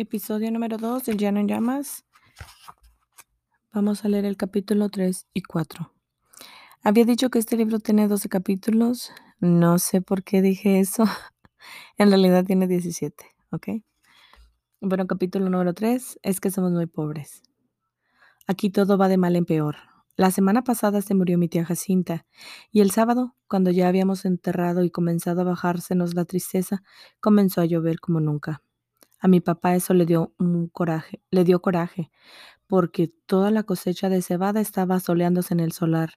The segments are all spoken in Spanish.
Episodio número 2 del Llano en Llamas. Vamos a leer el capítulo 3 y 4. Había dicho que este libro tiene 12 capítulos. No sé por qué dije eso. en realidad tiene 17, ¿ok? Bueno, capítulo número 3 es que somos muy pobres. Aquí todo va de mal en peor. La semana pasada se murió mi tía Jacinta y el sábado, cuando ya habíamos enterrado y comenzado a bajársenos la tristeza, comenzó a llover como nunca. A mi papá eso le dio un coraje, le dio coraje, porque toda la cosecha de cebada estaba soleándose en el solar,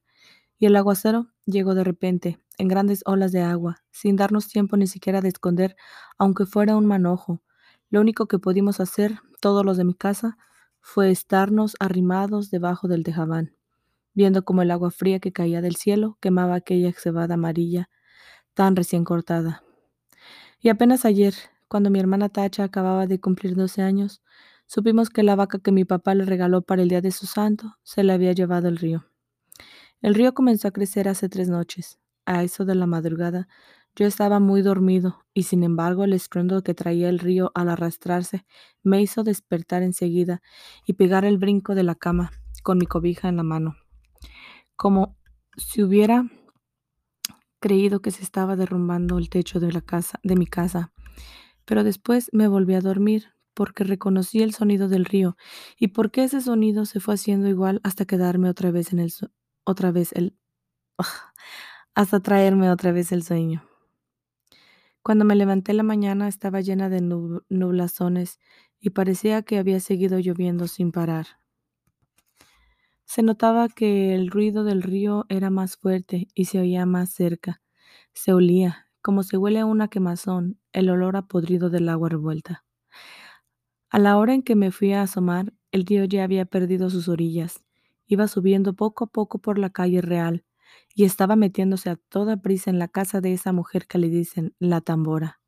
y el aguacero llegó de repente, en grandes olas de agua, sin darnos tiempo ni siquiera de esconder, aunque fuera un manojo. Lo único que pudimos hacer, todos los de mi casa, fue estarnos arrimados debajo del tejabán, viendo como el agua fría que caía del cielo quemaba aquella cebada amarilla tan recién cortada. Y apenas ayer, cuando mi hermana Tacha acababa de cumplir 12 años, supimos que la vaca que mi papá le regaló para el día de su santo se la había llevado al río. El río comenzó a crecer hace tres noches. A eso de la madrugada, yo estaba muy dormido y sin embargo el estruendo que traía el río al arrastrarse me hizo despertar enseguida y pegar el brinco de la cama con mi cobija en la mano, como si hubiera creído que se estaba derrumbando el techo de la casa de mi casa pero después me volví a dormir porque reconocí el sonido del río y porque ese sonido se fue haciendo igual hasta quedarme otra vez en el otra vez el hasta traerme otra vez el sueño. Cuando me levanté la mañana estaba llena de nublazones y parecía que había seguido lloviendo sin parar. Se notaba que el ruido del río era más fuerte y se oía más cerca. Se olía, como se huele a una quemazón, el olor a podrido del agua revuelta. A la hora en que me fui a asomar, el río ya había perdido sus orillas. Iba subiendo poco a poco por la calle real y estaba metiéndose a toda prisa en la casa de esa mujer que le dicen la tambora.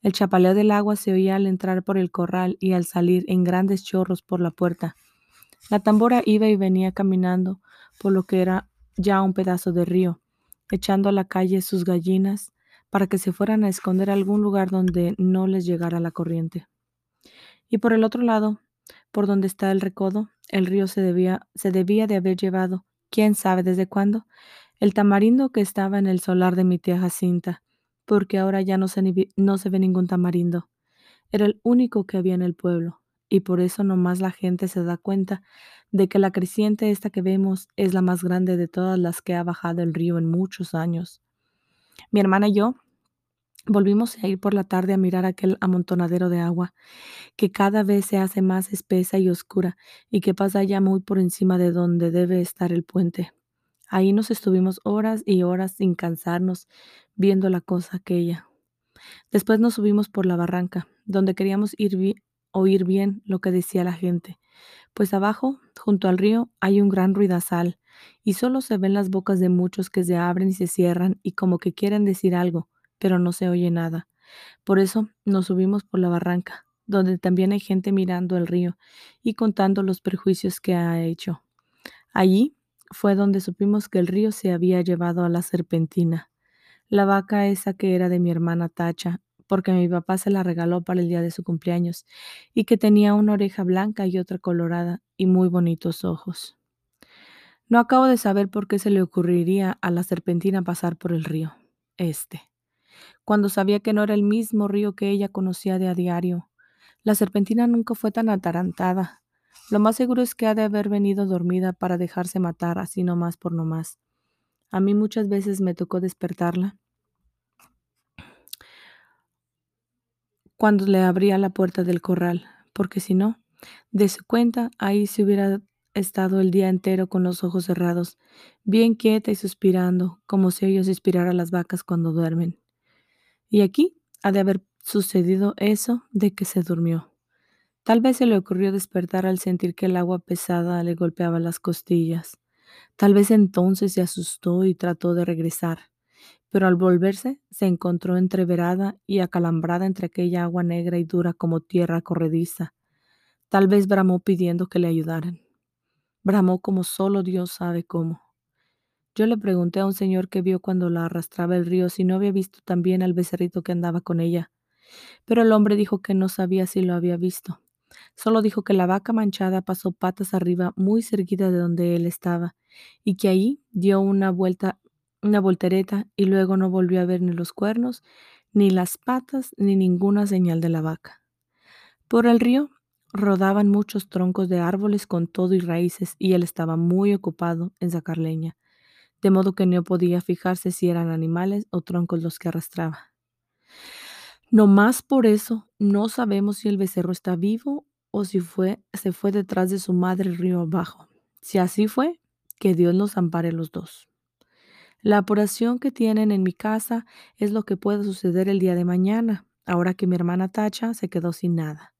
El chapaleo del agua se oía al entrar por el corral y al salir en grandes chorros por la puerta. La tambora iba y venía caminando por lo que era ya un pedazo de río, echando a la calle sus gallinas, para que se fueran a esconder a algún lugar donde no les llegara la corriente. Y por el otro lado, por donde está el recodo, el río se debía, se debía de haber llevado, quién sabe desde cuándo, el tamarindo que estaba en el solar de mi tía Jacinta, porque ahora ya no se, no se ve ningún tamarindo. Era el único que había en el pueblo, y por eso nomás la gente se da cuenta de que la creciente esta que vemos es la más grande de todas las que ha bajado el río en muchos años. Mi hermana y yo volvimos a ir por la tarde a mirar aquel amontonadero de agua, que cada vez se hace más espesa y oscura y que pasa ya muy por encima de donde debe estar el puente. Ahí nos estuvimos horas y horas sin cansarnos viendo la cosa aquella. Después nos subimos por la barranca, donde queríamos ir oír bien lo que decía la gente, pues abajo, junto al río, hay un gran ruidazal, y solo se ven las bocas de muchos que se abren y se cierran y como que quieren decir algo, pero no se oye nada. Por eso nos subimos por la barranca, donde también hay gente mirando el río y contando los perjuicios que ha hecho. Allí fue donde supimos que el río se había llevado a la serpentina, la vaca esa que era de mi hermana Tacha, porque mi papá se la regaló para el día de su cumpleaños, y que tenía una oreja blanca y otra colorada y muy bonitos ojos. No acabo de saber por qué se le ocurriría a la serpentina pasar por el río, este, cuando sabía que no era el mismo río que ella conocía de a diario. La serpentina nunca fue tan atarantada. Lo más seguro es que ha de haber venido dormida para dejarse matar así nomás por nomás. A mí muchas veces me tocó despertarla. Cuando le abría la puerta del corral, porque si no, de su cuenta, ahí se hubiera estado el día entero con los ojos cerrados, bien quieta y suspirando, como si ellos inspiraran las vacas cuando duermen. Y aquí ha de haber sucedido eso de que se durmió. Tal vez se le ocurrió despertar al sentir que el agua pesada le golpeaba las costillas. Tal vez entonces se asustó y trató de regresar, pero al volverse se encontró entreverada y acalambrada entre aquella agua negra y dura como tierra corrediza. Tal vez bramó pidiendo que le ayudaran. Bramó como solo Dios sabe cómo. Yo le pregunté a un señor que vio cuando la arrastraba el río si no había visto también al becerrito que andaba con ella. Pero el hombre dijo que no sabía si lo había visto. Solo dijo que la vaca manchada pasó patas arriba muy cerquita de donde él estaba, y que ahí dio una vuelta, una voltereta, y luego no volvió a ver ni los cuernos, ni las patas, ni ninguna señal de la vaca. Por el río rodaban muchos troncos de árboles con todo y raíces, y él estaba muy ocupado en sacar leña, de modo que no podía fijarse si eran animales o troncos los que arrastraba. No más por eso no sabemos si el becerro está vivo o si fue, se fue detrás de su madre río abajo. Si así fue, que Dios los ampare los dos. La apuración que tienen en mi casa es lo que puede suceder el día de mañana, ahora que mi hermana Tacha se quedó sin nada,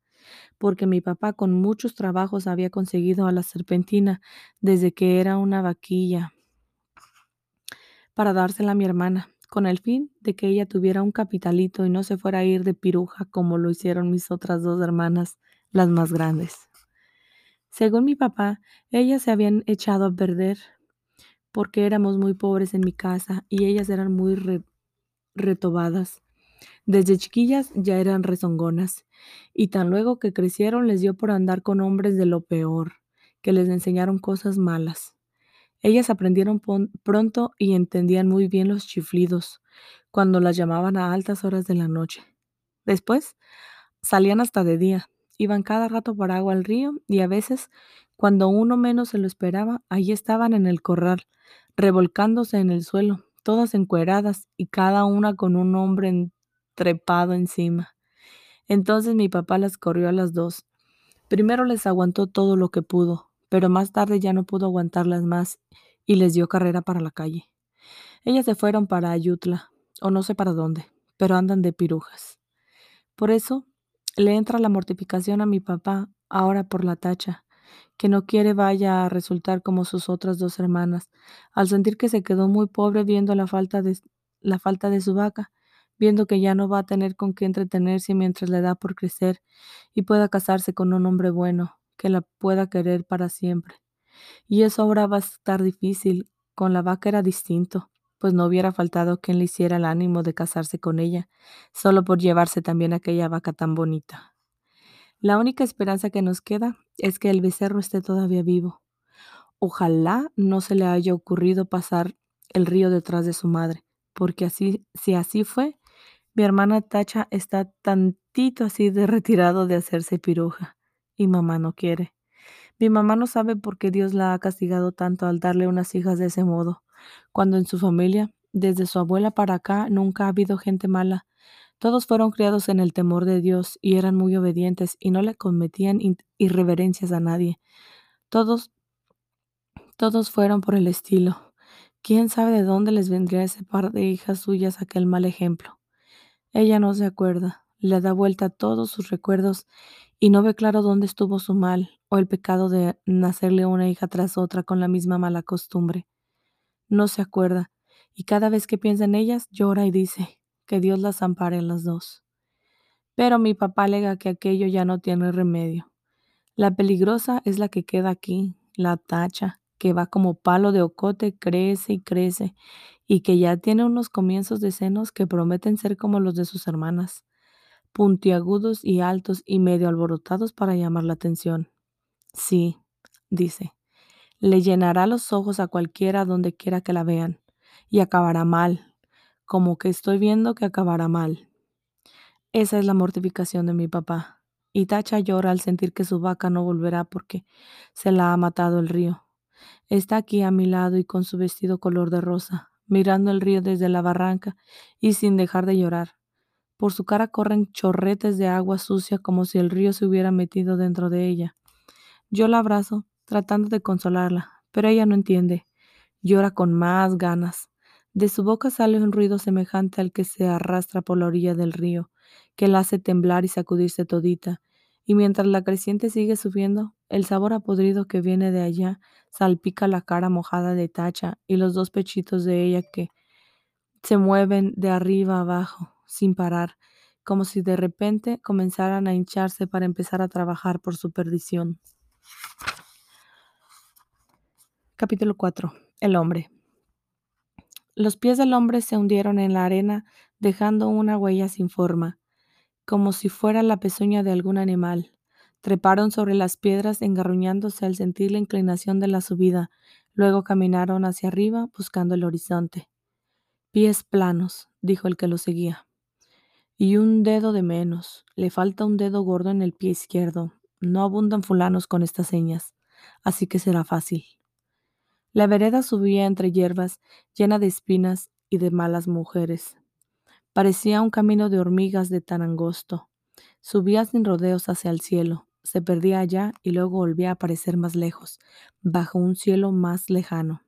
porque mi papá con muchos trabajos había conseguido a la serpentina desde que era una vaquilla para dársela a mi hermana, con el fin de que ella tuviera un capitalito y no se fuera a ir de piruja como lo hicieron mis otras dos hermanas las más grandes. Según mi papá, ellas se habían echado a perder porque éramos muy pobres en mi casa y ellas eran muy retobadas. Desde chiquillas ya eran rezongonas y tan luego que crecieron les dio por andar con hombres de lo peor, que les enseñaron cosas malas. Ellas aprendieron pronto y entendían muy bien los chiflidos cuando las llamaban a altas horas de la noche. Después salían hasta de día, Iban cada rato por agua al río y a veces, cuando uno menos se lo esperaba, allí estaban en el corral, revolcándose en el suelo, todas encueradas y cada una con un hombre trepado encima. Entonces mi papá las corrió a las dos. Primero les aguantó todo lo que pudo, pero más tarde ya no pudo aguantarlas más y les dio carrera para la calle. Ellas se fueron para Ayutla, o no sé para dónde, pero andan de pirujas. Por eso le entra la mortificación a mi papá ahora por la tacha, que no quiere vaya a resultar como sus otras dos hermanas, al sentir que se quedó muy pobre viendo la falta de, la falta de su vaca, viendo que ya no va a tener con qué entretenerse mientras le da por crecer y pueda casarse con un hombre bueno, que la pueda querer para siempre. Y eso ahora va a estar difícil, con la vaca era distinto pues no hubiera faltado quien le hiciera el ánimo de casarse con ella, solo por llevarse también aquella vaca tan bonita. La única esperanza que nos queda es que el becerro esté todavía vivo. Ojalá no se le haya ocurrido pasar el río detrás de su madre, porque así, si así fue, mi hermana Tacha está tantito así de retirado de hacerse piruja, y mamá no quiere. Mi mamá no sabe por qué Dios la ha castigado tanto al darle unas hijas de ese modo cuando en su familia, desde su abuela para acá, nunca ha habido gente mala. Todos fueron criados en el temor de Dios y eran muy obedientes y no le cometían irreverencias a nadie. Todos, todos fueron por el estilo. ¿Quién sabe de dónde les vendría ese par de hijas suyas aquel mal ejemplo? Ella no se acuerda, le da vuelta a todos sus recuerdos y no ve claro dónde estuvo su mal o el pecado de nacerle una hija tras otra con la misma mala costumbre no se acuerda, y cada vez que piensa en ellas llora y dice que Dios las ampare a las dos. Pero mi papá alega que aquello ya no tiene remedio. La peligrosa es la que queda aquí, la tacha, que va como palo de ocote, crece y crece, y que ya tiene unos comienzos de senos que prometen ser como los de sus hermanas, puntiagudos y altos y medio alborotados para llamar la atención. Sí, dice, le llenará los ojos a cualquiera donde quiera que la vean, y acabará mal, como que estoy viendo que acabará mal. Esa es la mortificación de mi papá. Y Tacha llora al sentir que su vaca no volverá porque se la ha matado el río. Está aquí a mi lado y con su vestido color de rosa, mirando el río desde la barranca y sin dejar de llorar. Por su cara corren chorretes de agua sucia como si el río se hubiera metido dentro de ella. Yo la abrazo tratando de consolarla, pero ella no entiende. Llora con más ganas. De su boca sale un ruido semejante al que se arrastra por la orilla del río, que la hace temblar y sacudirse todita, y mientras la creciente sigue subiendo, el sabor podrido que viene de allá salpica la cara mojada de Tacha y los dos pechitos de ella que se mueven de arriba abajo, sin parar, como si de repente comenzaran a hincharse para empezar a trabajar por su perdición. Capítulo 4. El hombre. Los pies del hombre se hundieron en la arena, dejando una huella sin forma. como si fuera la pezuña de algún animal. Treparon sobre las piedras engarruñándose al sentir la inclinación de la subida. Luego caminaron hacia arriba buscando el horizonte. Pies planos, dijo el que lo seguía. Y un dedo de menos. Le falta un dedo gordo en el pie izquierdo. No abundan fulanos con estas señas, así que será fácil. La vereda subía entre hierbas, llena de espinas y de malas mujeres. Parecía un camino de hormigas de tan angosto. Subía sin rodeos hacia el cielo se perdía allá y luego volvía a aparecer más lejos, bajo un cielo más lejano.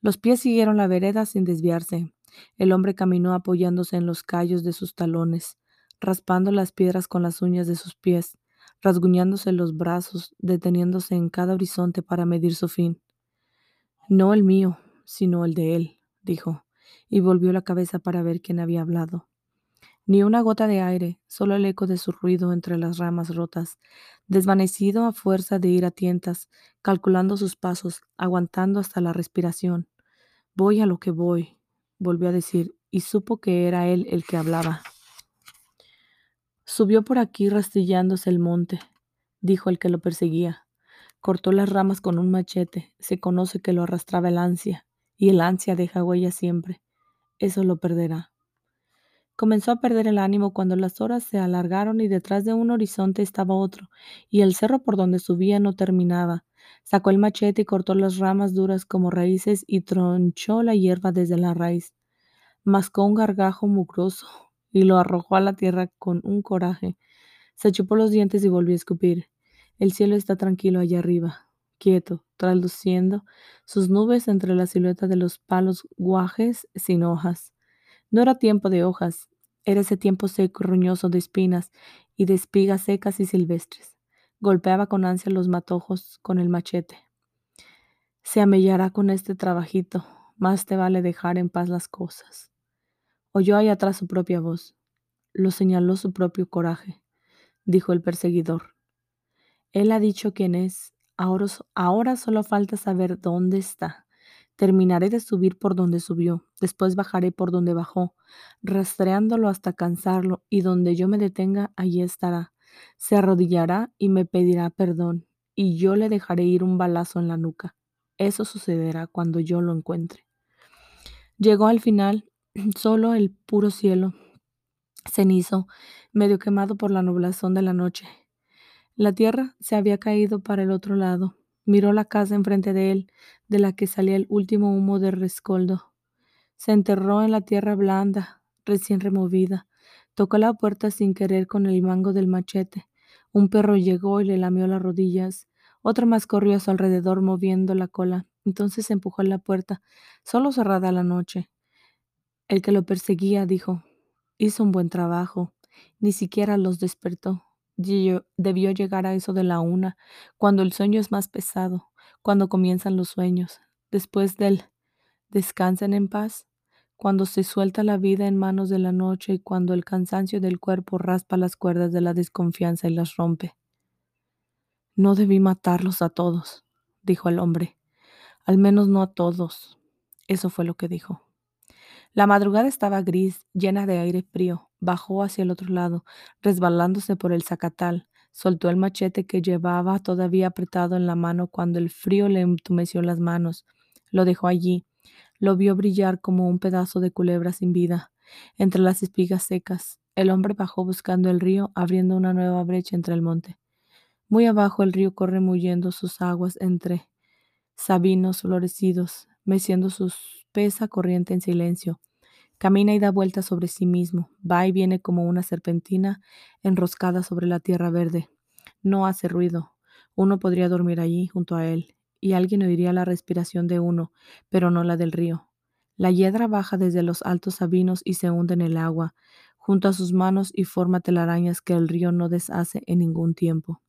Los pies siguieron la vereda sin desviarse. El hombre caminó apoyándose en los callos de sus talones, raspando las piedras con las uñas de sus pies, rasguñándose los brazos, deteniéndose en cada horizonte para medir su fin. No el mío, sino el de él, dijo, y volvió la cabeza para ver quién había hablado. Ni una gota de aire, solo el eco de su ruido entre las ramas rotas, desvanecido a fuerza de ir a tientas, calculando sus pasos, aguantando hasta la respiración. Voy a lo que voy, volvió a decir, y supo que era él el que hablaba. Subió por aquí rastrillándose el monte, dijo el que lo perseguía. Cortó las ramas con un machete, se conoce que lo arrastraba el ansia, y el ansia deja huella siempre. Eso lo perderá. Comenzó a perder el ánimo cuando las horas se alargaron y detrás de un horizonte estaba otro, y el cerro por donde subía no terminaba. Sacó el machete y cortó las ramas duras como raíces y tronchó la hierba desde la raíz. Mascó un gargajo mugroso y lo arrojó a la tierra con un coraje. Se chupó los dientes y volvió a escupir. El cielo está tranquilo allá arriba, quieto, traduciendo sus nubes entre la silueta de los palos guajes sin hojas. No era tiempo de hojas, era ese tiempo seco y roñoso de espinas y de espigas secas y silvestres. Golpeaba con ansia los matojos con el machete. Se amellará con este trabajito, más te vale dejar en paz las cosas. Oyó ahí atrás su propia voz. Lo señaló su propio coraje, dijo el perseguidor. Él ha dicho quién es, ahora, ahora solo falta saber dónde está. Terminaré de subir por donde subió, después bajaré por donde bajó, rastreándolo hasta cansarlo, y donde yo me detenga, allí estará. Se arrodillará y me pedirá perdón, y yo le dejaré ir un balazo en la nuca. Eso sucederá cuando yo lo encuentre. Llegó al final solo el puro cielo, cenizo, medio quemado por la nublazón de la noche. La tierra se había caído para el otro lado, Miró la casa enfrente de él, de la que salía el último humo de rescoldo. Se enterró en la tierra blanda, recién removida. Tocó la puerta sin querer con el mango del machete. Un perro llegó y le lamió las rodillas. Otro más corrió a su alrededor moviendo la cola. Entonces empujó la puerta, solo cerrada la noche. El que lo perseguía dijo, hizo un buen trabajo. Ni siquiera los despertó debió llegar a eso de la una, cuando el sueño es más pesado, cuando comienzan los sueños, después del descansen en paz, cuando se suelta la vida en manos de la noche y cuando el cansancio del cuerpo raspa las cuerdas de la desconfianza y las rompe. No debí matarlos a todos, dijo el hombre. Al menos no a todos. Eso fue lo que dijo. La madrugada estaba gris, llena de aire frío. Bajó hacia el otro lado, resbalándose por el zacatal. Soltó el machete que llevaba todavía apretado en la mano cuando el frío le entumeció las manos. Lo dejó allí. Lo vio brillar como un pedazo de culebra sin vida, entre las espigas secas. El hombre bajó buscando el río, abriendo una nueva brecha entre el monte. Muy abajo el río corre muyendo sus aguas entre sabinos florecidos, meciendo su espesa corriente en silencio. Camina y da vueltas sobre sí mismo, va y viene como una serpentina enroscada sobre la tierra verde. No hace ruido. Uno podría dormir allí junto a él, y alguien oiría la respiración de uno, pero no la del río. La hiedra baja desde los altos sabinos y se hunde en el agua, junto a sus manos y forma telarañas que el río no deshace en ningún tiempo.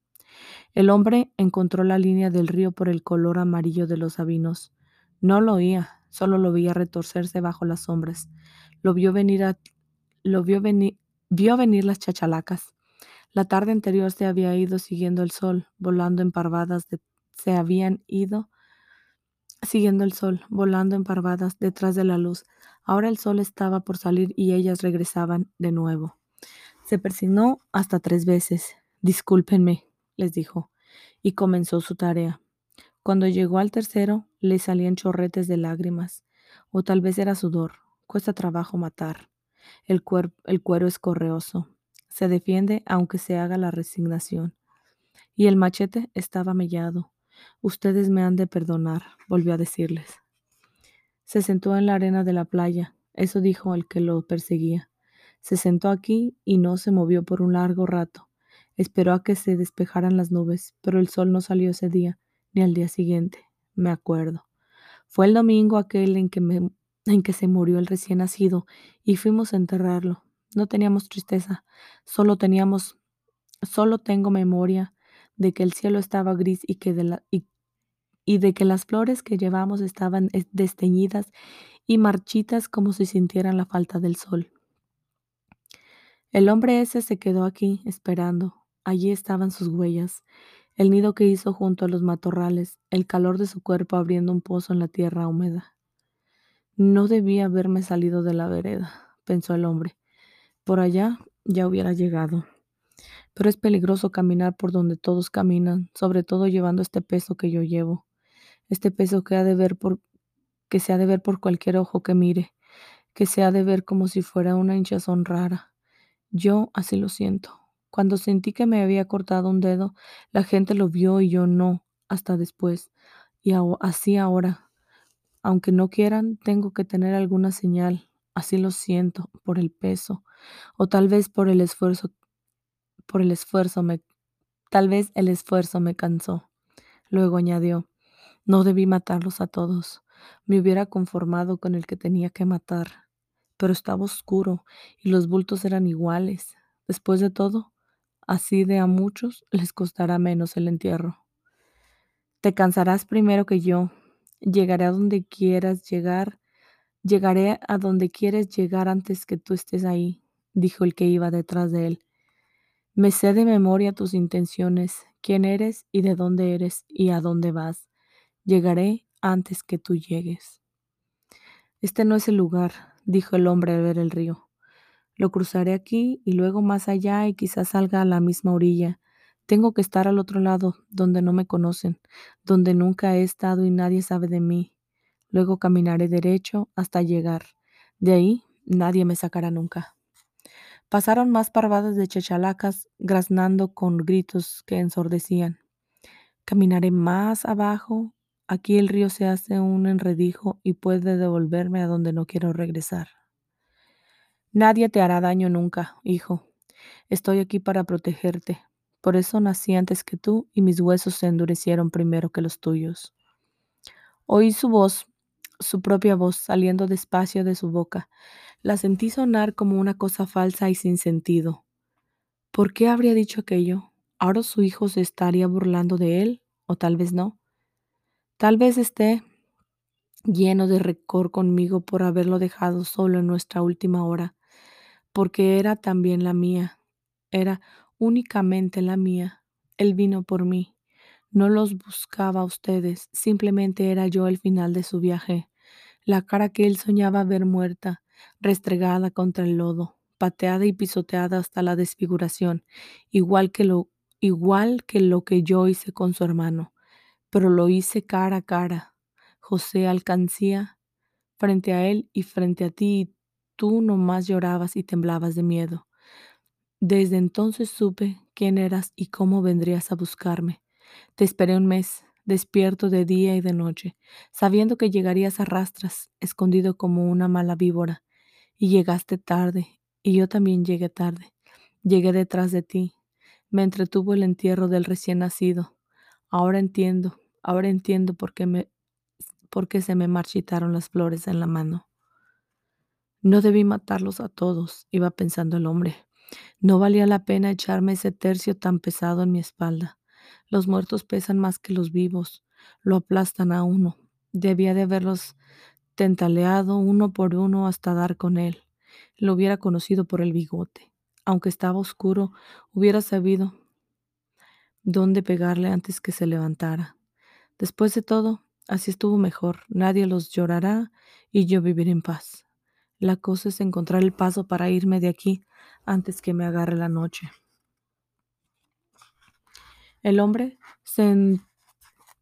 El hombre encontró la línea del río por el color amarillo de los sabinos. No lo oía, Solo lo veía retorcerse bajo las sombras. Lo vio venir a, lo vio venir, vio venir las chachalacas. La tarde anterior se había ido siguiendo el sol, volando en parvadas se habían ido siguiendo el sol, volando en parvadas detrás de la luz. Ahora el sol estaba por salir y ellas regresaban de nuevo. Se persignó hasta tres veces. Discúlpenme, les dijo, y comenzó su tarea. Cuando llegó al tercero, le salían chorretes de lágrimas, o tal vez era sudor. Cuesta trabajo matar. El, el cuero es correoso. Se defiende aunque se haga la resignación. Y el machete estaba mellado. Ustedes me han de perdonar, volvió a decirles. Se sentó en la arena de la playa. Eso dijo el que lo perseguía. Se sentó aquí y no se movió por un largo rato. Esperó a que se despejaran las nubes, pero el sol no salió ese día, ni al día siguiente. Me acuerdo. Fue el domingo aquel en que, en que se murió el recién nacido y fuimos a enterrarlo. No teníamos tristeza, solo teníamos, solo tengo memoria de que el cielo estaba gris y que de la, y y de que las flores que llevamos estaban desteñidas y marchitas como si sintieran la falta del sol. El hombre ese se quedó aquí esperando. Allí estaban sus huellas, el nido que hizo junto a los matorrales, el calor de su cuerpo abriendo un pozo en la tierra húmeda. No debía haberme salido de la vereda, pensó el hombre. Por allá ya hubiera llegado. Pero es peligroso caminar por donde todos caminan, sobre todo llevando este peso que yo llevo este peso que ha de ver que se ha de ver por cualquier ojo que mire, que se ha de ver como si fuera una hinchazón rara. Yo así lo siento. Cuando sentí que me había cortado un dedo, la gente lo vio y yo no, hasta después. Y así ahora, aunque no quieran, tengo que tener alguna señal. Así lo siento, por el peso, o tal vez por el esfuerzo, por el esfuerzo me, tal vez el esfuerzo me cansó. Luego añadió, no debí matarlos a todos. Me hubiera conformado con el que tenía que matar. Pero estaba oscuro y los bultos eran iguales. Después de todo, así de a muchos les costará menos el entierro. Te cansarás primero que yo. Llegaré a donde quieras llegar. Llegaré a donde quieres llegar antes que tú estés ahí, dijo el que iba detrás de él. Me sé de memoria tus intenciones, quién eres y de dónde eres y a dónde vas. Llegaré antes que tú llegues. Este no es el lugar, dijo el hombre al ver el río. Lo cruzaré aquí y luego más allá y quizás salga a la misma orilla. Tengo que estar al otro lado, donde no me conocen, donde nunca he estado y nadie sabe de mí. Luego caminaré derecho hasta llegar. De ahí nadie me sacará nunca. Pasaron más parvadas de chechalacas, graznando con gritos que ensordecían. Caminaré más abajo Aquí el río se hace un enredijo y puede devolverme a donde no quiero regresar. Nadie te hará daño nunca, hijo. Estoy aquí para protegerte. Por eso nací antes que tú y mis huesos se endurecieron primero que los tuyos. Oí su voz, su propia voz, saliendo despacio de su boca. La sentí sonar como una cosa falsa y sin sentido. ¿Por qué habría dicho aquello? ¿Ahora su hijo se estaría burlando de él? ¿O tal vez no? Tal vez esté lleno de recor conmigo por haberlo dejado solo en nuestra última hora, porque era también la mía, era únicamente la mía. Él vino por mí. No los buscaba a ustedes, simplemente era yo el final de su viaje, la cara que él soñaba ver muerta, restregada contra el lodo, pateada y pisoteada hasta la desfiguración, igual que lo igual que lo que yo hice con su hermano pero lo hice cara a cara. José alcancía frente a él y frente a ti, tú nomás llorabas y temblabas de miedo. Desde entonces supe quién eras y cómo vendrías a buscarme. Te esperé un mes, despierto de día y de noche, sabiendo que llegarías a rastras, escondido como una mala víbora. Y llegaste tarde, y yo también llegué tarde. Llegué detrás de ti. Me entretuvo el entierro del recién nacido. Ahora entiendo, ahora entiendo por qué, me, por qué se me marchitaron las flores en la mano. No debí matarlos a todos, iba pensando el hombre. No valía la pena echarme ese tercio tan pesado en mi espalda. Los muertos pesan más que los vivos, lo aplastan a uno. Debía de haberlos tentaleado uno por uno hasta dar con él. Lo hubiera conocido por el bigote. Aunque estaba oscuro, hubiera sabido dónde pegarle antes que se levantara. Después de todo, así estuvo mejor. Nadie los llorará y yo viviré en paz. La cosa es encontrar el paso para irme de aquí antes que me agarre la noche. El hombre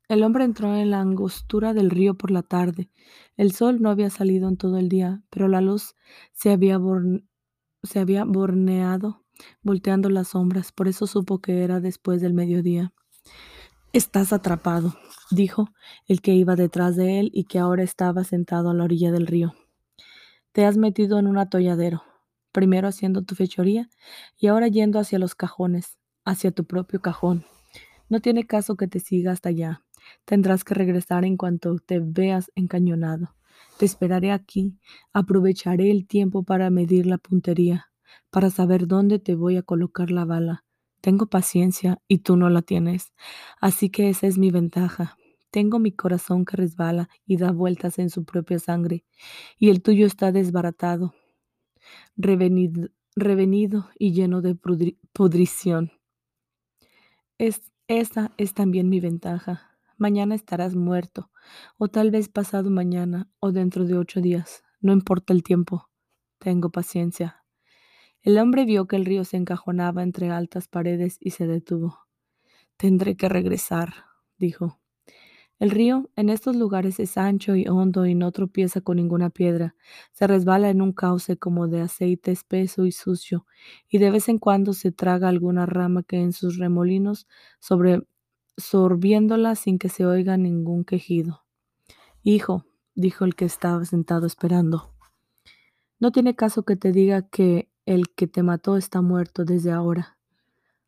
el hombre entró en la angostura del río por la tarde. El sol no había salido en todo el día, pero la luz se había, se había borneado, volteando las sombras. Por eso supo que era después del mediodía. Estás atrapado, dijo el que iba detrás de él y que ahora estaba sentado a la orilla del río. Te has metido en un atolladero, primero haciendo tu fechoría y ahora yendo hacia los cajones, hacia tu propio cajón. No tiene caso que te siga hasta allá. Tendrás que regresar en cuanto te veas encañonado. Te esperaré aquí. Aprovecharé el tiempo para medir la puntería, para saber dónde te voy a colocar la bala. Tengo paciencia y tú no la tienes. Así que esa es mi ventaja. Tengo mi corazón que resbala y da vueltas en su propia sangre, y el tuyo está desbaratado, revenido, revenido y lleno de pudrición. Es, esa es también mi ventaja. Mañana estarás muerto, o tal vez pasado mañana, o dentro de ocho días. No importa el tiempo. Tengo paciencia. El hombre vio que el río se encajonaba entre altas paredes y se detuvo. Tendré que regresar, dijo. El río en estos lugares es ancho y hondo y no tropieza con ninguna piedra. Se resbala en un cauce como de aceite espeso y sucio, y de vez en cuando se traga alguna rama que en sus remolinos sobre sorbiéndola sin que se oiga ningún quejido. Hijo, dijo el que estaba sentado esperando, no tiene caso que te diga que el que te mató está muerto desde ahora.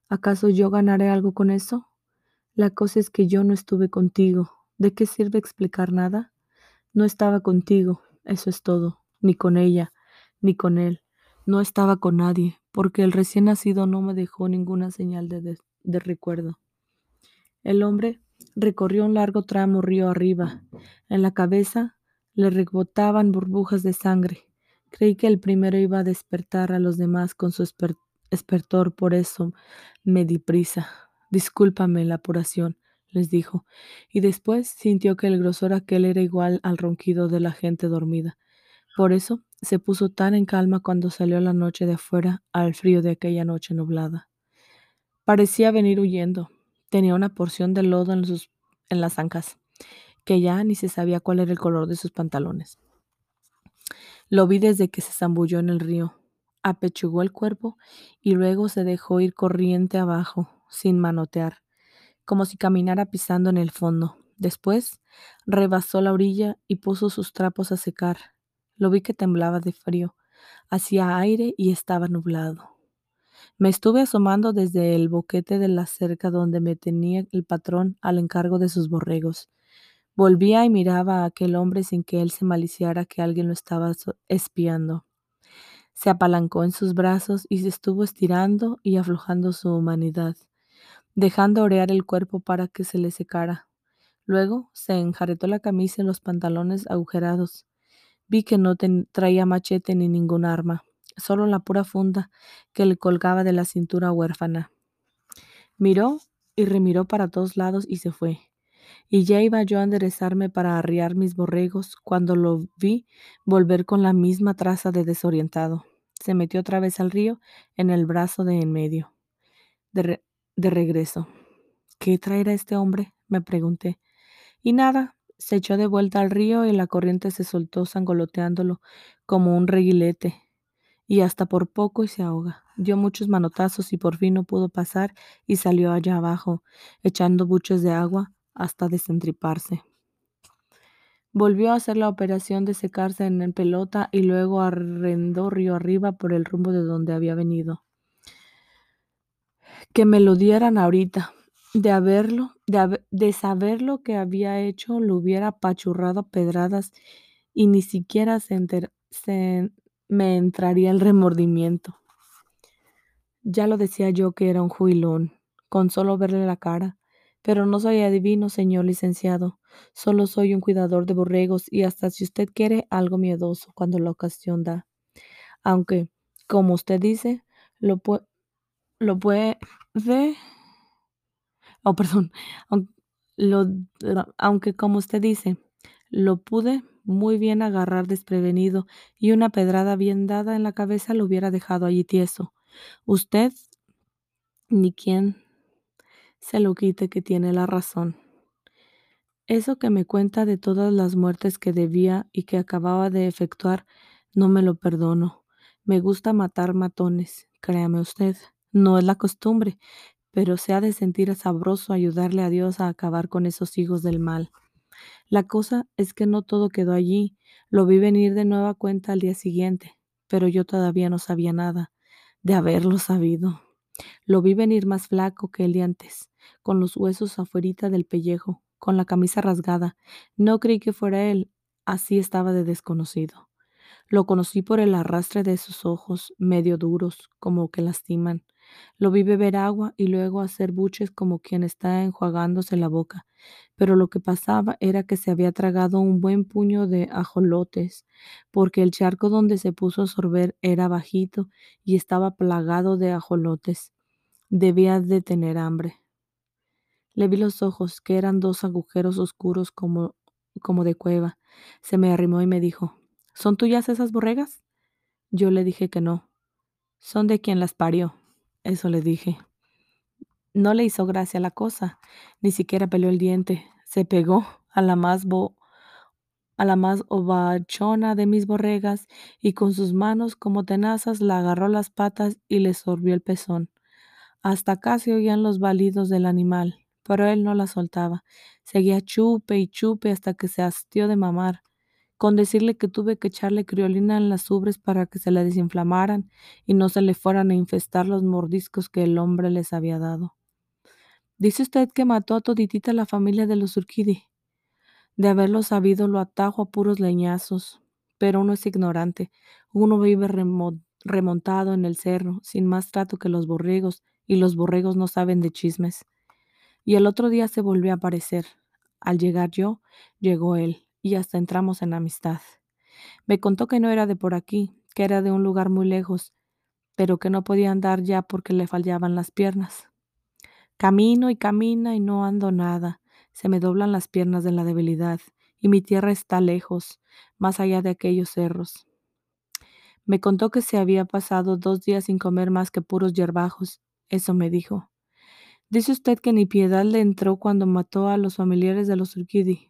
¿Acaso yo ganaré algo con eso? La cosa es que yo no estuve contigo, ¿De qué sirve explicar nada? No estaba contigo, eso es todo, ni con ella, ni con él. No estaba con nadie, porque el recién nacido no me dejó ninguna señal de, de recuerdo. El hombre recorrió un largo tramo río arriba. En la cabeza le rebotaban burbujas de sangre. Creí que el primero iba a despertar a los demás con su espertor, por eso me di prisa. Discúlpame la apuración les dijo, y después sintió que el grosor aquel era igual al ronquido de la gente dormida. Por eso se puso tan en calma cuando salió la noche de afuera al frío de aquella noche nublada. Parecía venir huyendo. Tenía una porción de lodo en, sus, en las ancas, que ya ni se sabía cuál era el color de sus pantalones. Lo vi desde que se zambulló en el río. Apechugó el cuerpo y luego se dejó ir corriente abajo, sin manotear como si caminara pisando en el fondo. Después rebasó la orilla y puso sus trapos a secar. Lo vi que temblaba de frío. Hacía aire y estaba nublado. Me estuve asomando desde el boquete de la cerca donde me tenía el patrón al encargo de sus borregos. Volvía y miraba a aquel hombre sin que él se maliciara que alguien lo estaba espiando. Se apalancó en sus brazos y se estuvo estirando y aflojando su humanidad dejando orear el cuerpo para que se le secara. Luego se enjaretó la camisa y los pantalones agujerados. Vi que no traía machete ni ningún arma, solo la pura funda que le colgaba de la cintura huérfana. Miró y remiró para todos lados y se fue. Y ya iba yo a enderezarme para arriar mis borregos cuando lo vi volver con la misma traza de desorientado. Se metió otra vez al río en el brazo de en medio. De, de regreso. ¿Qué traerá este hombre? me pregunté. Y nada, se echó de vuelta al río y la corriente se soltó sangoloteándolo como un reguilete. Y hasta por poco y se ahoga. Dio muchos manotazos y por fin no pudo pasar y salió allá abajo, echando buches de agua hasta desentriparse. Volvió a hacer la operación de secarse en pelota y luego arrendó río arriba por el rumbo de donde había venido que me lo dieran ahorita. De haberlo, de, de saber lo que había hecho, lo hubiera apachurrado a pedradas y ni siquiera se, se me entraría el remordimiento. Ya lo decía yo que era un juilón, con solo verle la cara. Pero no soy adivino, señor licenciado. Solo soy un cuidador de borregos y hasta si usted quiere algo miedoso cuando la ocasión da. Aunque, como usted dice, lo, lo puede oh, perdón, aunque como usted dice, lo pude muy bien agarrar desprevenido y una pedrada bien dada en la cabeza lo hubiera dejado allí tieso. Usted ni quien se lo quite que tiene la razón. Eso que me cuenta de todas las muertes que debía y que acababa de efectuar, no me lo perdono. Me gusta matar matones, créame usted. No es la costumbre, pero se ha de sentir sabroso ayudarle a Dios a acabar con esos hijos del mal. La cosa es que no todo quedó allí. Lo vi venir de nueva cuenta al día siguiente, pero yo todavía no sabía nada de haberlo sabido. Lo vi venir más flaco que el de antes, con los huesos afuerita del pellejo, con la camisa rasgada. No creí que fuera él, así estaba de desconocido. Lo conocí por el arrastre de sus ojos, medio duros, como que lastiman. Lo vi beber agua y luego hacer buches como quien está enjuagándose la boca. Pero lo que pasaba era que se había tragado un buen puño de ajolotes, porque el charco donde se puso a sorber era bajito y estaba plagado de ajolotes. Debía de tener hambre. Le vi los ojos, que eran dos agujeros oscuros como, como de cueva. Se me arrimó y me dijo, ¿Son tuyas esas borregas? Yo le dije que no. Son de quien las parió. Eso le dije. No le hizo gracia la cosa, ni siquiera peleó el diente. Se pegó a la más bo a la más ovachona de mis borregas y con sus manos como tenazas la agarró las patas y le sorbió el pezón. Hasta casi oían los balidos del animal pero él no la soltaba. Seguía chupe y chupe hasta que se hastió de mamar, con decirle que tuve que echarle criolina en las ubres para que se le desinflamaran y no se le fueran a infestar los mordiscos que el hombre les había dado. Dice usted que mató a toditita la familia de los Urquidi. De haberlo sabido lo atajo a puros leñazos, pero uno es ignorante. Uno vive remontado en el cerro, sin más trato que los borregos, y los borregos no saben de chismes y el otro día se volvió a aparecer. Al llegar yo, llegó él, y hasta entramos en amistad. Me contó que no era de por aquí, que era de un lugar muy lejos, pero que no podía andar ya porque le fallaban las piernas. Camino y camina y no ando nada. Se me doblan las piernas de la debilidad, y mi tierra está lejos, más allá de aquellos cerros. Me contó que se había pasado dos días sin comer más que puros yerbajos. Eso me dijo. Dice usted que ni piedad le entró cuando mató a los familiares de los Urquidi.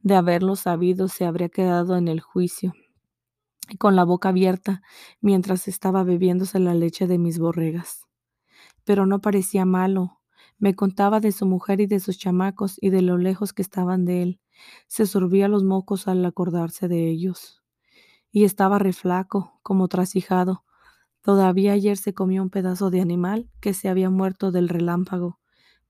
De haberlo sabido, se habría quedado en el juicio, con la boca abierta, mientras estaba bebiéndose la leche de mis borregas. Pero no parecía malo. Me contaba de su mujer y de sus chamacos y de lo lejos que estaban de él. Se sorbía los mocos al acordarse de ellos. Y estaba reflaco, como trasijado, Todavía ayer se comió un pedazo de animal que se había muerto del relámpago.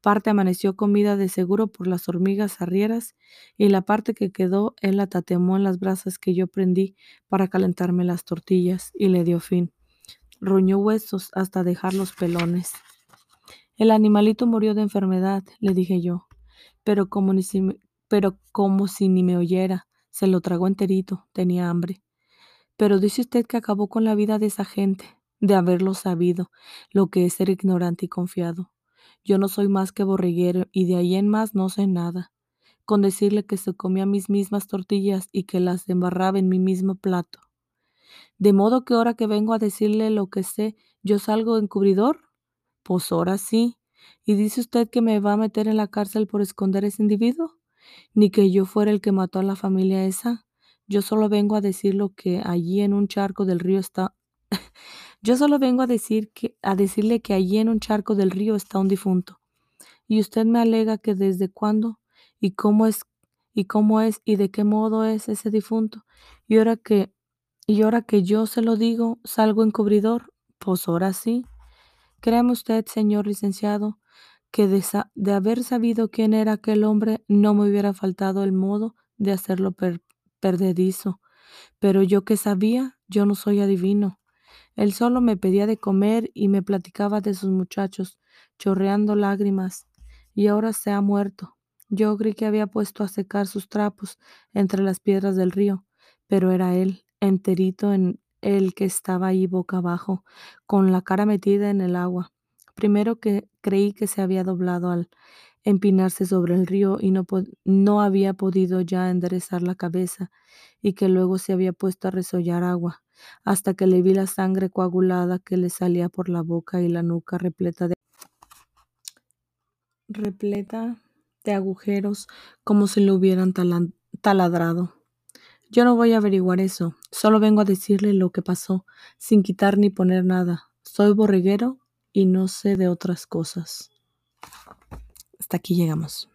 Parte amaneció comida de seguro por las hormigas arrieras y la parte que quedó él la tatemó en las brasas que yo prendí para calentarme las tortillas y le dio fin. Ruñó huesos hasta dejar los pelones. El animalito murió de enfermedad, le dije yo, pero como, ni si, pero como si ni me oyera, se lo tragó enterito, tenía hambre. Pero dice usted que acabó con la vida de esa gente de haberlo sabido, lo que es ser ignorante y confiado. Yo no soy más que borreguero y de ahí en más no sé nada. Con decirle que se comía mis mismas tortillas y que las embarraba en mi mismo plato. De modo que ahora que vengo a decirle lo que sé, yo salgo encubridor. Pues ahora sí. ¿Y dice usted que me va a meter en la cárcel por esconder ese individuo? Ni que yo fuera el que mató a la familia esa. Yo solo vengo a decir lo que allí en un charco del río está yo solo vengo a, decir que, a decirle que allí en un charco del río está un difunto. Y usted me alega que desde cuándo y cómo es y cómo es y de qué modo es ese difunto. Y ahora que y ahora que yo se lo digo, salgo encubridor, pues ahora sí. Créame usted, señor licenciado, que de, de, haber sabido quién era aquel hombre, no me hubiera faltado el modo de hacerlo perdedizo. Pero yo que sabía, yo no soy adivino. Él solo me pedía de comer y me platicaba de sus muchachos, chorreando lágrimas. Y ahora se ha muerto. Yo creí que había puesto a secar sus trapos entre las piedras del río, pero era él, enterito en el que estaba ahí boca abajo, con la cara metida en el agua. Primero que creí que se había doblado al empinarse sobre el río y no, no había podido ya enderezar la cabeza y que luego se había puesto a resollar agua, hasta que le vi la sangre coagulada que le salía por la boca y la nuca repleta de repleta de agujeros como si lo hubieran taladrado. Yo no voy a averiguar eso, solo vengo a decirle lo que pasó, sin quitar ni poner nada. Soy borreguero y no sé de otras cosas. Hasta aquí llegamos.